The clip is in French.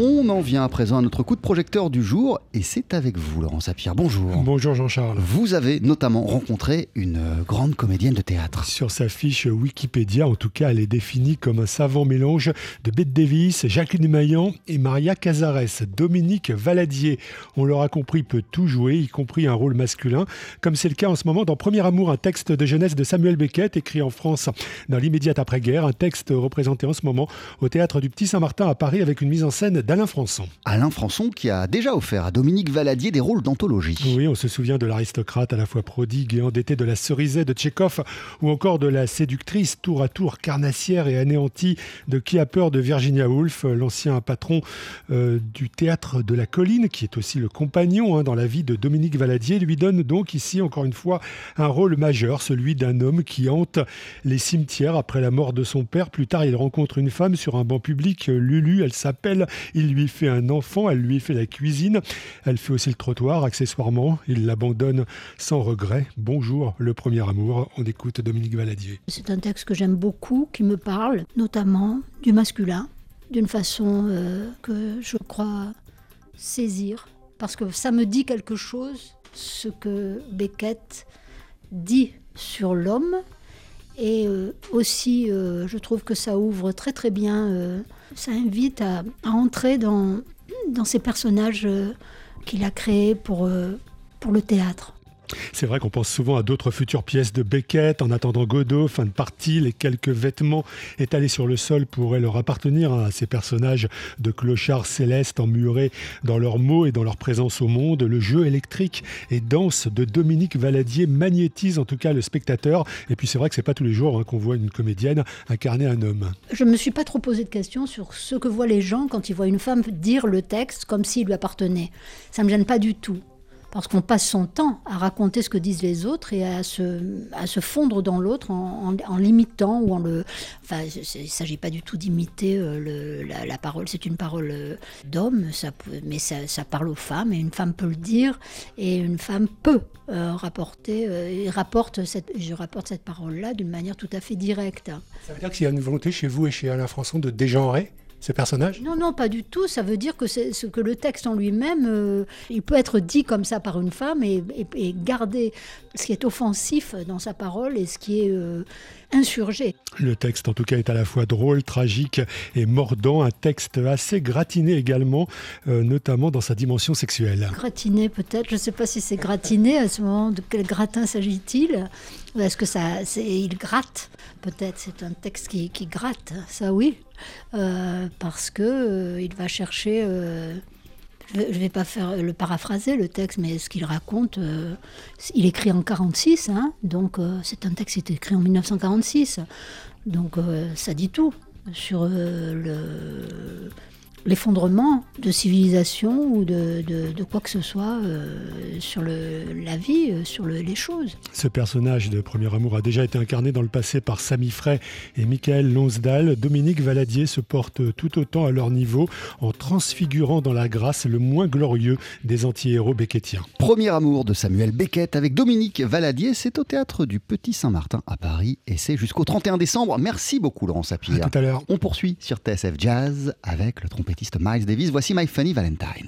On en vient à présent à notre coup de projecteur du jour et c'est avec vous, Laurent Sapir. Bonjour. Bonjour Jean-Charles. Vous avez notamment rencontré une grande comédienne de théâtre. Sur sa fiche Wikipédia, en tout cas, elle est définie comme un savant mélange de Bette Davis, Jacqueline Maillan et Maria Cazares. Dominique Valadier, on l'aura compris, peut tout jouer, y compris un rôle masculin, comme c'est le cas en ce moment dans Premier Amour, un texte de jeunesse de Samuel Beckett, écrit en France dans l'immédiate après-guerre, un texte représenté en ce moment au théâtre du Petit Saint-Martin à Paris avec une mise en scène d'Alain Françon. Alain Françon qui a déjà offert à Dominique Valadier des rôles d'anthologie. Oui, on se souvient de l'aristocrate à la fois prodigue et endetté de la cerisée de Tchékov ou encore de la séductrice tour à tour carnassière et anéantie de Qui a peur de Virginia Woolf, l'ancien patron euh, du théâtre de la colline qui est aussi le compagnon hein, dans la vie de Dominique Valadier, lui donne donc ici encore une fois un rôle majeur, celui d'un homme qui hante les cimetières après la mort de son père. Plus tard, il rencontre une femme sur un banc public, Lulu, elle s'appelle, il lui fait un enfant, elle lui fait la cuisine, elle fait aussi le trottoir, accessoirement, il l'abandonne sans regret. Bonjour, le premier amour, on écoute Dominique Valadier. C'est un texte que j'aime beaucoup, qui me parle, notamment du masculin, d'une façon euh, que je crois saisir, parce que ça me dit quelque chose, ce que Beckett dit sur l'homme, et euh, aussi euh, je trouve que ça ouvre très très bien, ça invite à, entrer dans, ces personnages qu'il a créés pour, pour le théâtre. C'est vrai qu'on pense souvent à d'autres futures pièces de Beckett. En attendant Godot, fin de partie, les quelques vêtements étalés sur le sol pourraient leur appartenir à ces personnages de clochards célestes emmurés dans leurs mots et dans leur présence au monde. Le jeu électrique et danse de Dominique Valadier magnétise en tout cas le spectateur. Et puis c'est vrai que c'est pas tous les jours hein, qu'on voit une comédienne incarner un homme. Je me suis pas trop posé de questions sur ce que voient les gens quand ils voient une femme dire le texte comme s'il lui appartenait. Ça me gêne pas du tout parce qu'on passe son temps à raconter ce que disent les autres et à se, à se fondre dans l'autre en, l'imitant ou en le... Enfin, il ne s'agit pas du tout d'imiter euh, la, parole, c'est une parole euh, d'homme, mais ça, parle aux femmes, et une femme peut le dire, et une femme peut euh, rapporter, rapporte cette, je rapporte cette parole-là d'une manière tout à fait directe. Ça veut dire qu'il y a une volonté chez vous et chez Alain Françon de dégenrer ces personnages? Non, non, pas du tout. Ça veut dire que, ce que le texte en lui-même, euh, il peut être dit comme ça par une femme et, garder ce qui est offensif dans sa parole et ce qui est euh, insurgé. Le texte, en tout cas, est à la fois drôle, tragique et mordant. Un texte assez gratiné également, euh, notamment dans sa dimension sexuelle. Gratiné, peut-être. Je ne sais pas si c'est gratiné à ce moment. De quel gratin s'agit-il? Est-ce que ça, il gratte? Peut-être. C'est un texte qui, qui gratte. Ça, oui. Euh, parce que euh, il va chercher. Euh, je ne vais pas faire le paraphraser le texte, mais ce qu'il raconte, il écrit en 46, hein, donc c'est un texte qui est écrit en 1946, donc ça dit tout sur le l'effondrement de civilisation ou de, de, quoi que ce soit euh, sur le, la vie, euh, sur le, les choses. Ce personnage de Premier Amour a déjà été incarné dans le passé par Samy Frey et Michael Lonsdal. Dominique Valadier se porte tout autant à leur niveau en transfigurant dans la grâce le moins glorieux des anti-héros beckettiens. Premier Amour de Samuel Beckett avec Dominique Valadier, c'est au théâtre du Petit Saint-Martin à Paris et c'est jusqu'au 31 décembre. Merci beaucoup Laurent Sapir. À tout à l'heure. On poursuit sur TSF Jazz avec le trompette Miles Davis. Voici My Funny Valentine.